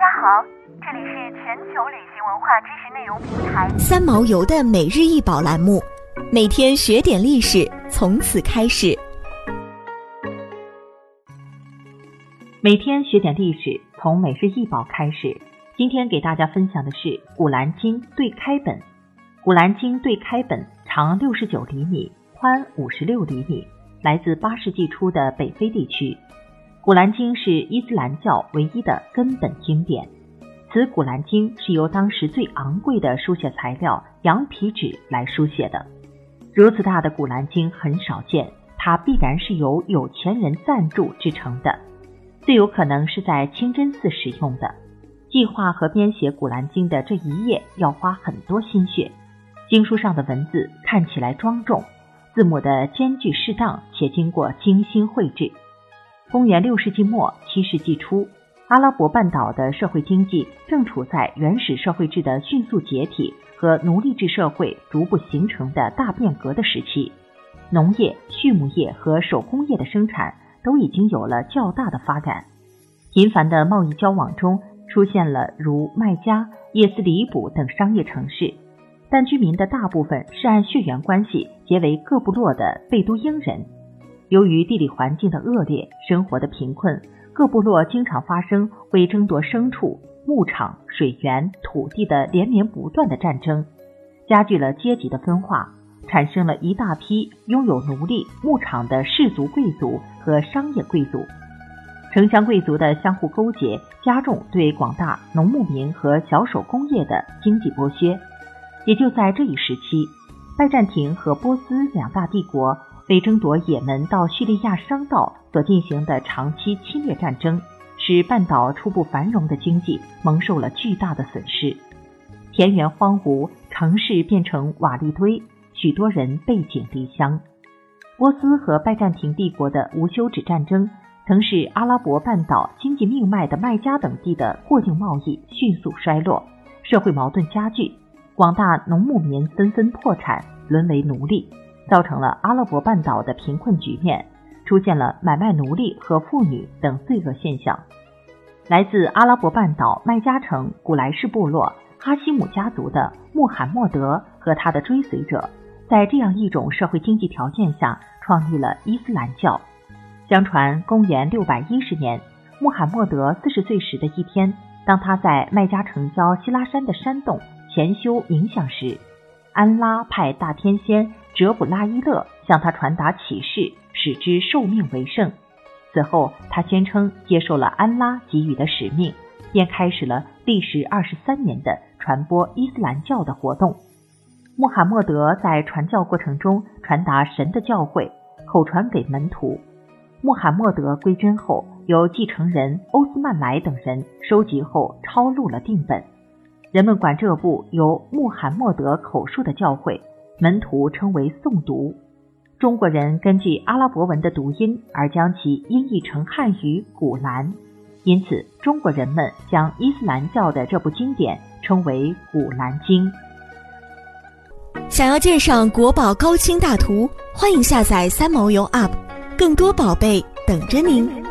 家好，这里是全球旅行文化知识内容平台三毛游的每日一宝栏目，每天学点历史，从此开始。每天学点历史，从每日一宝开始。今天给大家分享的是《古兰经对开本》。《古兰经对开本》长六十九厘米，宽五十六厘米，来自八世纪初的北非地区。《古兰经》是伊斯兰教唯一的根本经典。此《古兰经》是由当时最昂贵的书写材料羊皮纸来书写的。如此大的《古兰经》很少见，它必然是由有钱人赞助制成的，最有可能是在清真寺使用的。计划和编写《古兰经》的这一页要花很多心血。经书上的文字看起来庄重，字母的间距适当且经过精心绘制。公元六世纪末七世纪初，阿拉伯半岛的社会经济正处在原始社会制的迅速解体和奴隶制社会逐步形成的大变革的时期，农业、畜牧业和手工业的生产都已经有了较大的发展。频繁的贸易交往中，出现了如麦加、叶斯里卜等商业城市，但居民的大部分是按血缘关系结为各部落的贝都因人。由于地理环境的恶劣，生活的贫困，各部落经常发生为争夺牲畜、牧场、水源、土地的连绵不断的战争，加剧了阶级的分化，产生了一大批拥有奴隶、牧场的氏族贵族和商业贵族。城乡贵族的相互勾结，加重对广大农牧民和小手工业的经济剥削。也就在这一时期，拜占庭和波斯两大帝国。为争夺也门到叙利亚商道所进行的长期侵略战争，使半岛初步繁荣的经济蒙受了巨大的损失，田园荒芜，城市变成瓦砾堆，许多人背井离乡。波斯和拜占庭帝国的无休止战争，曾使阿拉伯半岛经济命脉的麦加等地的过境贸易迅速衰落，社会矛盾加剧，广大农牧民纷纷破产，沦为奴隶。造成了阿拉伯半岛的贫困局面，出现了买卖奴隶和妇女等罪恶现象。来自阿拉伯半岛麦加城古莱氏部落哈希姆家族的穆罕默德和他的追随者，在这样一种社会经济条件下，创立了伊斯兰教。相传，公元六百一十年，穆罕默德四十岁时的一天，当他在麦加城郊希拉山的山洞潜修冥想时，安拉派大天仙。哲卜拉伊勒向他传达启示，使之受命为圣。此后，他宣称接受了安拉给予的使命，便开始了历时二十三年的传播伊斯兰教的活动。穆罕默德在传教过程中传达神的教诲，口传给门徒。穆罕默德归真后，由继承人欧斯曼莱等人收集后抄录了定本。人们管这部由穆罕默德口述的教诲。门徒称为诵读，中国人根据阿拉伯文的读音而将其音译成汉语《古兰》，因此中国人们将伊斯兰教的这部经典称为《古兰经》。想要鉴赏国宝高清大图，欢迎下载三毛游 App，更多宝贝等着您。